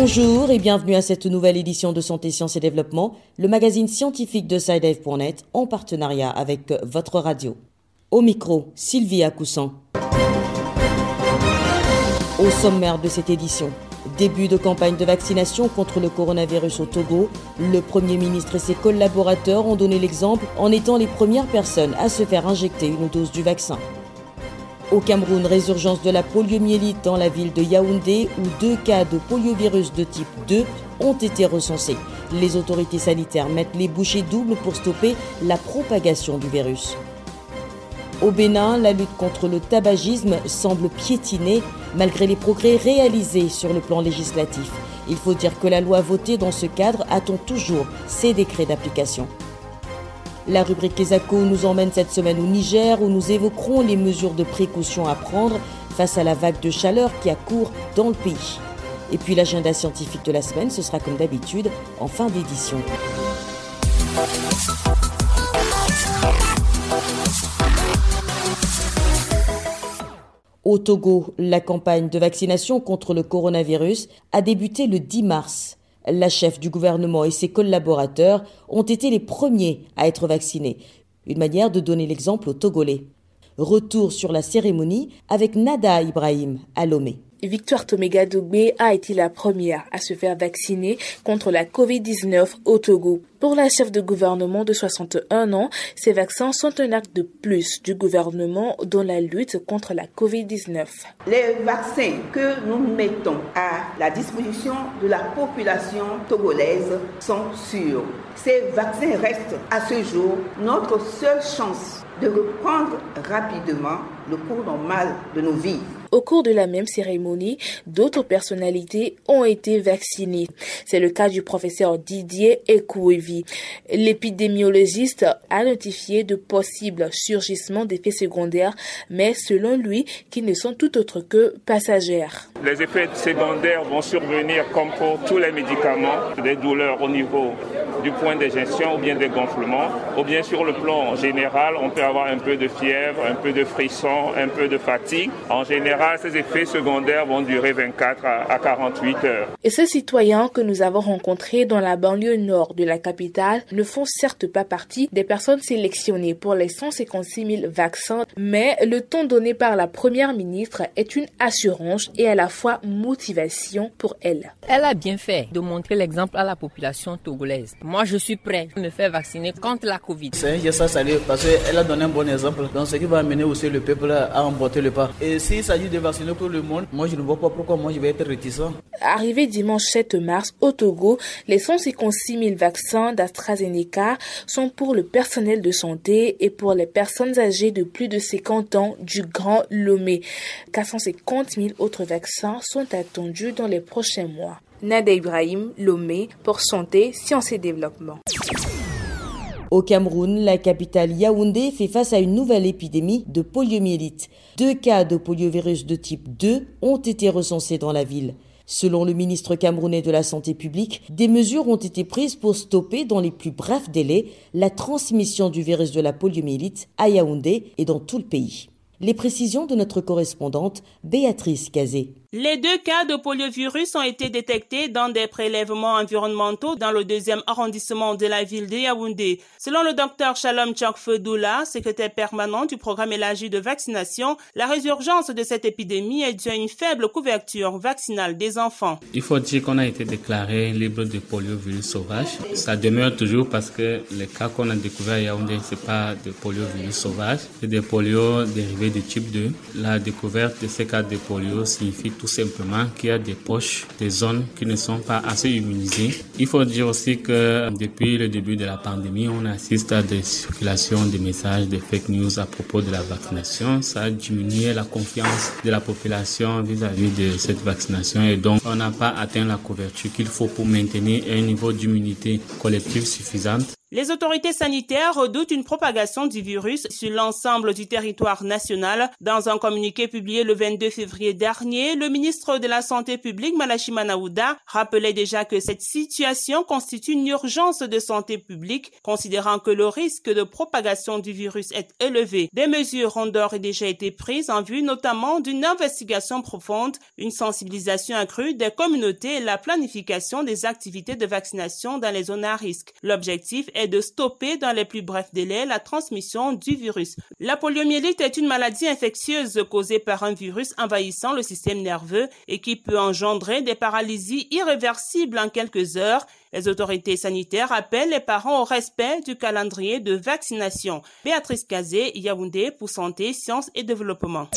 Bonjour et bienvenue à cette nouvelle édition de Santé, Sciences et Développement, le magazine scientifique de SciDive.net en partenariat avec votre radio. Au micro, Sylvie Acoussan. Au sommaire de cette édition, début de campagne de vaccination contre le coronavirus au Togo, le Premier ministre et ses collaborateurs ont donné l'exemple en étant les premières personnes à se faire injecter une dose du vaccin. Au Cameroun, résurgence de la poliomyélite dans la ville de Yaoundé où deux cas de poliovirus de type 2 ont été recensés. Les autorités sanitaires mettent les bouchées doubles pour stopper la propagation du virus. Au Bénin, la lutte contre le tabagisme semble piétiner malgré les progrès réalisés sur le plan législatif. Il faut dire que la loi votée dans ce cadre attend toujours ses décrets d'application. La rubrique ESACO nous emmène cette semaine au Niger où nous évoquerons les mesures de précaution à prendre face à la vague de chaleur qui accourt dans le pays. Et puis l'agenda scientifique de la semaine, ce sera comme d'habitude en fin d'édition. Au Togo, la campagne de vaccination contre le coronavirus a débuté le 10 mars. La chef du gouvernement et ses collaborateurs ont été les premiers à être vaccinés, une manière de donner l'exemple aux Togolais. Retour sur la cérémonie avec Nada Ibrahim à Lomé. Victoire Toméga Dogbé a été la première à se faire vacciner contre la COVID-19 au Togo. Pour la chef de gouvernement de 61 ans, ces vaccins sont un acte de plus du gouvernement dans la lutte contre la COVID-19. Les vaccins que nous mettons à la disposition de la population togolaise sont sûrs. Ces vaccins restent à ce jour notre seule chance de reprendre rapidement le cours normal de nos vies. Au cours de la même cérémonie, d'autres personnalités ont été vaccinées. C'est le cas du professeur Didier Ekouevi. L'épidémiologiste a notifié de possibles surgissements d'effets secondaires, mais selon lui, qui ne sont tout autres que passagères. Les effets secondaires vont survenir comme pour tous les médicaments, des douleurs au niveau du point d'injection ou bien des gonflements, ou bien sur le plan général, on peut avoir un peu de fièvre, un peu de frisson, un peu de fatigue. En général, ces effets secondaires vont durer 24 à 48 heures. Et ces citoyens que nous avons rencontrés dans la banlieue nord de la capitale ne font certes pas partie des personnes sélectionnées pour les 156 000 vaccins, mais le ton donné par la première ministre est une assurance et à la fois motivation pour elle. Elle a bien fait de montrer l'exemple à la population togolaise. Moi, je suis prêt à me faire vacciner contre la Covid. C'est un geste à saluer parce qu'elle a donné un bon exemple dans ce qui va amener aussi le peuple à emporter le pas. Et s'il s'agit de vacciner tout le monde, moi je ne vois pas pourquoi moi je vais être réticent. Arrivé dimanche 7 mars au Togo, les 156 000 vaccins d'AstraZeneca sont pour le personnel de santé et pour les personnes âgées de plus de 50 ans du Grand Lomé. 450 000 autres vaccins sont attendus dans les prochains mois. Nada Ibrahim, Lomé, pour Santé, Sciences et Développement. Au Cameroun, la capitale Yaoundé fait face à une nouvelle épidémie de poliomyélite. Deux cas de poliovirus de type 2 ont été recensés dans la ville. Selon le ministre camerounais de la Santé publique, des mesures ont été prises pour stopper dans les plus brefs délais la transmission du virus de la poliomyélite à Yaoundé et dans tout le pays. Les précisions de notre correspondante Béatrice Cazé. Les deux cas de poliovirus ont été détectés dans des prélèvements environnementaux dans le deuxième arrondissement de la ville de Yaoundé. Selon le docteur Shalom Tchokfedoula, secrétaire permanent du programme élargi de vaccination, la résurgence de cette épidémie est due à une faible couverture vaccinale des enfants. Il faut dire qu'on a été déclaré libre de poliovirus sauvage. Ça demeure toujours parce que les cas qu'on a découverts à Yaoundé, c'est pas de poliovirus sauvage, c'est des polios dérivés du type 2. La découverte de ces cas de polio signifie tout simplement qu'il y a des poches, des zones qui ne sont pas assez immunisées. Il faut dire aussi que depuis le début de la pandémie, on assiste à des circulations de messages, de fake news à propos de la vaccination. Ça a diminué la confiance de la population vis-à-vis de cette vaccination et donc on n'a pas atteint la couverture qu'il faut pour maintenir un niveau d'immunité collective suffisante. Les autorités sanitaires redoutent une propagation du virus sur l'ensemble du territoire national. Dans un communiqué publié le 22 février dernier, le ministre de la Santé publique, Malachima Naouda, rappelait déjà que cette situation constitue une urgence de santé publique, considérant que le risque de propagation du virus est élevé. Des mesures ont d'ores et déjà été prises en vue notamment d'une investigation profonde, une sensibilisation accrue des communautés et la planification des activités de vaccination dans les zones à risque. L'objectif est de stopper dans les plus brefs délais la transmission du virus. La poliomyélite est une maladie infectieuse causée par un virus envahissant le système nerveux et qui peut engendrer des paralysies irréversibles en quelques heures. Les autorités sanitaires appellent les parents au respect du calendrier de vaccination. Béatrice Kazé, Yaoundé pour Santé, Sciences et Développement.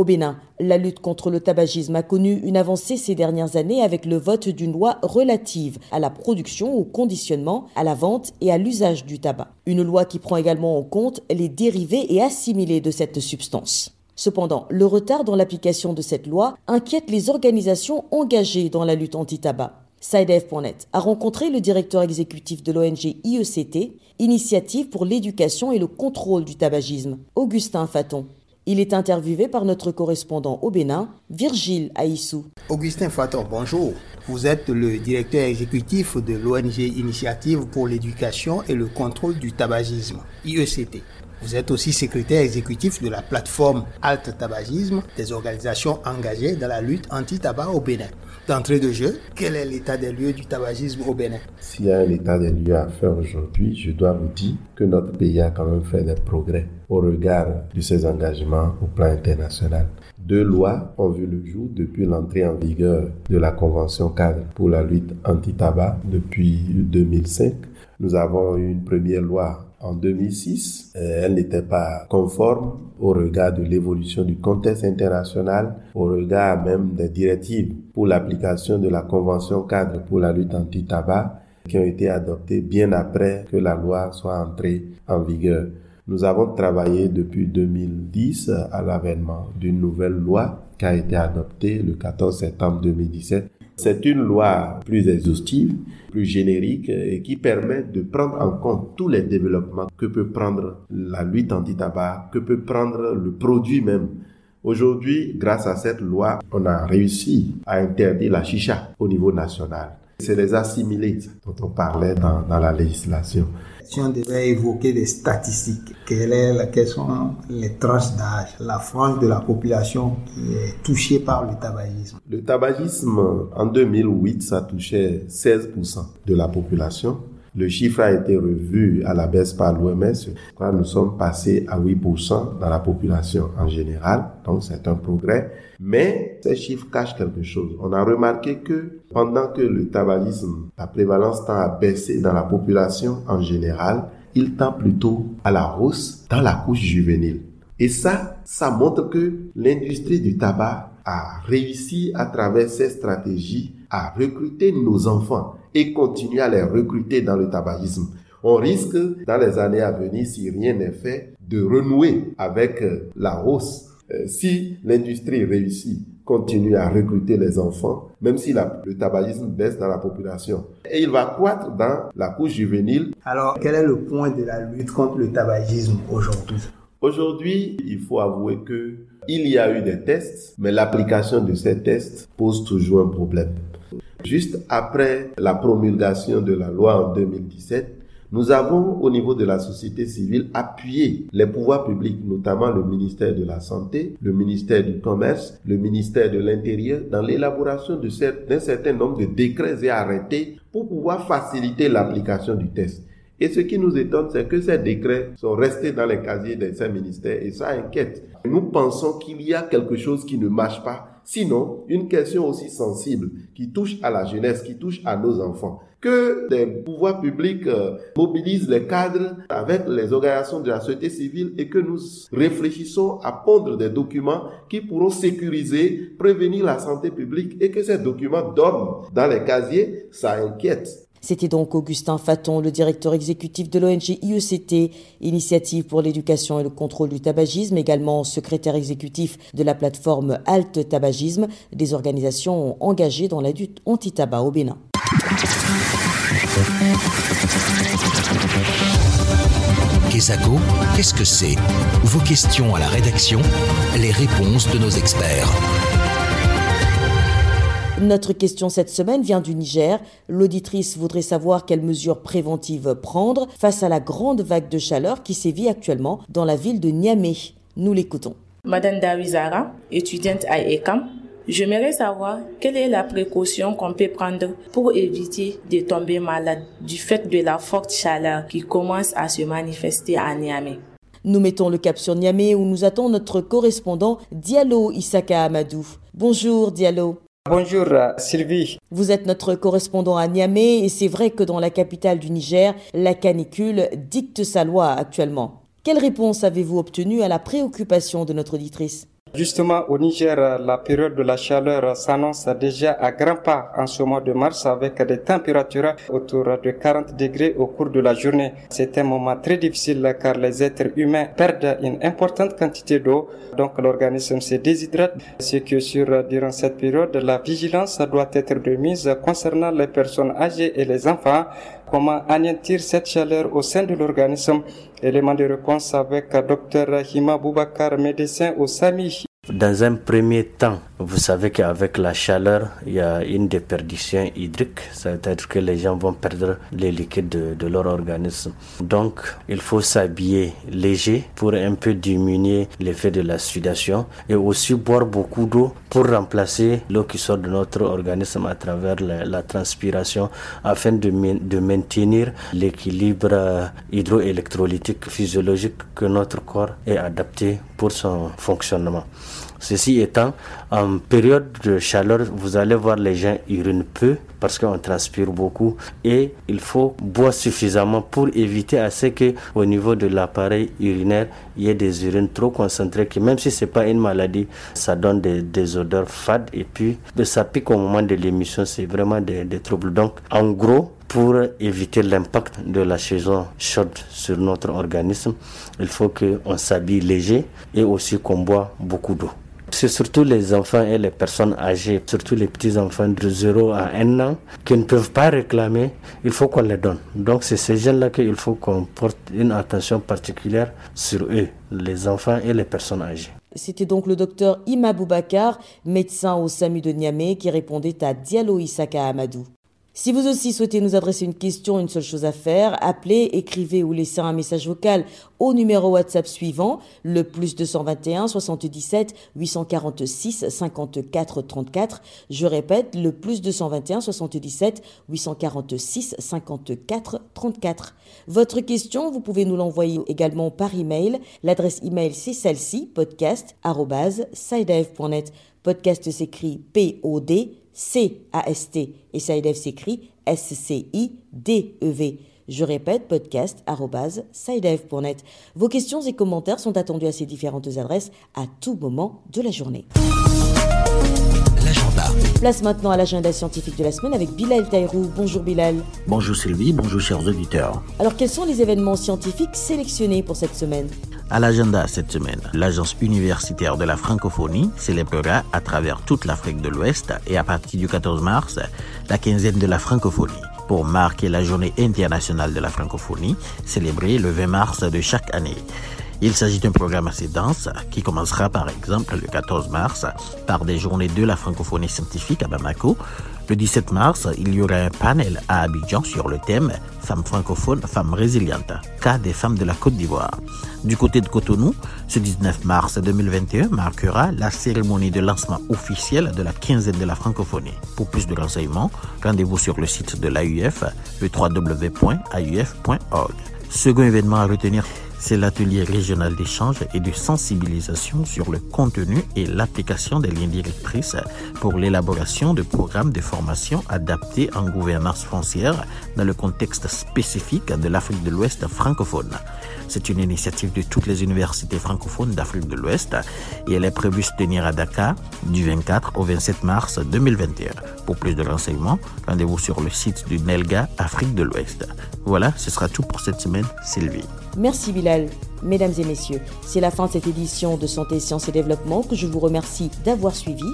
Au Bénin, la lutte contre le tabagisme a connu une avancée ces dernières années avec le vote d'une loi relative à la production, au conditionnement, à la vente et à l'usage du tabac. Une loi qui prend également en compte les dérivés et assimilés de cette substance. Cependant, le retard dans l'application de cette loi inquiète les organisations engagées dans la lutte anti-tabac. SideF.net a rencontré le directeur exécutif de l'ONG IECT, Initiative pour l'éducation et le contrôle du tabagisme, Augustin Faton. Il est interviewé par notre correspondant au Bénin, Virgile Aïssou. Augustin Faton, bonjour. Vous êtes le directeur exécutif de l'ONG Initiative pour l'éducation et le contrôle du tabagisme, IECT. Vous êtes aussi secrétaire exécutif de la plateforme Alt Tabagisme, des organisations engagées dans la lutte anti-tabac au Bénin. D'entrée de jeu, quel est l'état des lieux du tabagisme au Bénin? S'il y a un état des lieux à faire aujourd'hui, je dois vous dire que notre pays a quand même fait des progrès au regard de ses engagements au plan international. Deux lois ont vu le jour depuis l'entrée en vigueur de la Convention cadre pour la lutte anti-tabac depuis 2005. Nous avons une première loi en 2006. Euh, elle n'était pas conforme au regard de l'évolution du contexte international, au regard même des directives pour l'application de la Convention cadre pour la lutte anti-tabac qui ont été adoptées bien après que la loi soit entrée en vigueur. Nous avons travaillé depuis 2010 à l'avènement d'une nouvelle loi qui a été adoptée le 14 septembre 2017 c'est une loi plus exhaustive, plus générique et qui permet de prendre en compte tous les développements que peut prendre la lutte anti-tabac, que peut prendre le produit même. Aujourd'hui, grâce à cette loi, on a réussi à interdire la chicha au niveau national. C'est les assimilés dont on parlait dans, dans la législation si on devait évoquer des statistiques, quelles sont les tranches d'âge, la frange de la population qui est touchée par le tabagisme? Le tabagisme, en 2008, ça touchait 16% de la population. Le chiffre a été revu à la baisse par l'OMS. Nous sommes passés à 8% dans la population en général. Donc c'est un progrès. Mais ces chiffres cachent quelque chose. On a remarqué que pendant que le tabagisme, la prévalence tend à baisser dans la population en général, il tend plutôt à la hausse dans la couche juvénile. Et ça, ça montre que l'industrie du tabac a réussi à travers ses stratégies à recruter nos enfants et continuer à les recruter dans le tabagisme. On risque, dans les années à venir, si rien n'est fait, de renouer avec euh, la hausse. Euh, si l'industrie réussit, continue à recruter les enfants, même si le tabagisme baisse dans la population. Et il va croître dans la couche juvénile. Alors, quel est le point de la lutte contre le tabagisme aujourd'hui? Aujourd'hui, il faut avouer que il y a eu des tests, mais l'application de ces tests pose toujours un problème. Juste après la promulgation de la loi en 2017, nous avons au niveau de la société civile appuyé les pouvoirs publics, notamment le ministère de la Santé, le ministère du Commerce, le ministère de l'Intérieur, dans l'élaboration d'un certain nombre de décrets et arrêtés pour pouvoir faciliter l'application du test. Et ce qui nous étonne, c'est que ces décrets sont restés dans les casiers de ces ministères et ça inquiète. Nous pensons qu'il y a quelque chose qui ne marche pas Sinon, une question aussi sensible qui touche à la jeunesse, qui touche à nos enfants, que les pouvoirs publics euh, mobilisent les cadres avec les organisations de la société civile et que nous réfléchissons à pondre des documents qui pourront sécuriser, prévenir la santé publique et que ces documents dorment dans les casiers, ça inquiète. C'était donc Augustin Faton, le directeur exécutif de l'ONG IECT, Initiative pour l'éducation et le contrôle du tabagisme, également secrétaire exécutif de la plateforme Alt Tabagisme, des organisations engagées dans la lutte anti-tabac au Bénin. Qu'est-ce que c'est? Vos questions à la rédaction, les réponses de nos experts. Notre question cette semaine vient du Niger. L'auditrice voudrait savoir quelles mesures préventives prendre face à la grande vague de chaleur qui sévit actuellement dans la ville de Niamey. Nous l'écoutons. Madame Dawizara, étudiante à ECAM, J'aimerais savoir quelle est la précaution qu'on peut prendre pour éviter de tomber malade du fait de la forte chaleur qui commence à se manifester à Niamey. Nous mettons le cap sur Niamey où nous attend notre correspondant Diallo Isaka Amadou. Bonjour Diallo. Bonjour Sylvie. Vous êtes notre correspondant à Niamey et c'est vrai que dans la capitale du Niger, la canicule dicte sa loi actuellement. Quelle réponse avez-vous obtenue à la préoccupation de notre auditrice? Justement, au Niger, la période de la chaleur s'annonce déjà à grands pas en ce mois de mars avec des températures autour de 40 degrés au cours de la journée. C'est un moment très difficile car les êtres humains perdent une importante quantité d'eau, donc l'organisme se déshydrate. C'est que sur, durant cette période, la vigilance doit être de mise concernant les personnes âgées et les enfants comment anéantir cette chaleur au sein de l'organisme? Élément de réponse avec Dr Hima Boubakar, médecin au SAMI. Dans un premier temps, vous savez qu'avec la chaleur, il y a une déperdition hydrique, c'est-à-dire que les gens vont perdre les liquides de, leur organisme. Donc, il faut s'habiller léger pour un peu diminuer l'effet de la sudation et aussi boire beaucoup d'eau pour remplacer l'eau qui sort de notre organisme à travers la, transpiration afin de, de maintenir l'équilibre hydroélectrolytique physiologique que notre corps est adapté pour son fonctionnement. Ceci étant, en période de chaleur, vous allez voir les gens urinent peu parce qu'on transpire beaucoup et il faut boire suffisamment pour éviter à ce que au niveau de l'appareil urinaire, il y ait des urines trop concentrées que même si c'est pas une maladie, ça donne des, odeurs fades et puis ça pique au moment de l'émission, c'est vraiment des troubles. Donc, en gros, pour éviter l'impact de la saison chaude sur notre organisme, il faut qu'on s'habille léger et aussi qu'on boit beaucoup d'eau. C'est surtout les enfants et les personnes âgées, surtout les petits-enfants de 0 à 1 an, qui ne peuvent pas réclamer, il faut qu'on les donne. Donc c'est ces jeunes-là qu'il faut qu'on porte une attention particulière sur eux, les enfants et les personnes âgées. C'était donc le docteur Ima Boubakar, médecin au SAMU de Niamey, qui répondait à Diallo Isaka Amadou. Si vous aussi souhaitez nous adresser une question, une seule chose à faire, appelez, écrivez ou laissez un message vocal au numéro WhatsApp suivant, le plus 221 77 846 54 34. Je répète, le plus 221 77 846 54 34. Votre question, vous pouvez nous l'envoyer également par email. L'adresse email c'est celle-ci, podcast.sidev.net. Podcast s'écrit P-O-D C-A-S-T et SciDev s'écrit S-C-I-D-E-V. Je répète, podcast.sidev.net. Vos questions et commentaires sont attendus à ces différentes adresses à tout moment de la journée. L'agenda. Place maintenant à l'agenda scientifique de la semaine avec Bilal Taïrou. Bonjour Bilal. Bonjour Sylvie, bonjour chers auditeurs. Alors quels sont les événements scientifiques sélectionnés pour cette semaine? À l'agenda cette semaine, l'Agence universitaire de la francophonie célébrera à travers toute l'Afrique de l'Ouest et à partir du 14 mars la quinzaine de la francophonie pour marquer la journée internationale de la francophonie célébrée le 20 mars de chaque année. Il s'agit d'un programme assez dense qui commencera par exemple le 14 mars par des journées de la francophonie scientifique à Bamako, le 17 mars, il y aura un panel à Abidjan sur le thème Femmes francophones, femmes résilientes, cas des femmes de la Côte d'Ivoire. Du côté de Cotonou, ce 19 mars 2021 marquera la cérémonie de lancement officiel de la quinzaine de la francophonie. Pour plus de renseignements, rendez-vous sur le site de l'AUF, www.auf.org. Second événement à retenir, c'est l'atelier régional d'échange et de sensibilisation sur le contenu et l'application des lignes directrices pour l'élaboration de programmes de formation adaptés en gouvernance foncière dans le contexte spécifique de l'Afrique de l'Ouest francophone. C'est une initiative de toutes les universités francophones d'Afrique de l'Ouest et elle est prévue se tenir à Dakar du 24 au 27 mars 2021. Pour plus de renseignements, rendez-vous sur le site du NELGA Afrique de l'Ouest. Voilà, ce sera tout pour cette semaine. Sylvie. Merci Bilal. Mesdames et messieurs, c'est la fin de cette édition de Santé, Sciences et Développement que je vous remercie d'avoir suivi.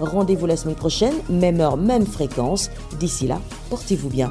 Rendez-vous la semaine prochaine, même heure, même fréquence. D'ici là, portez-vous bien.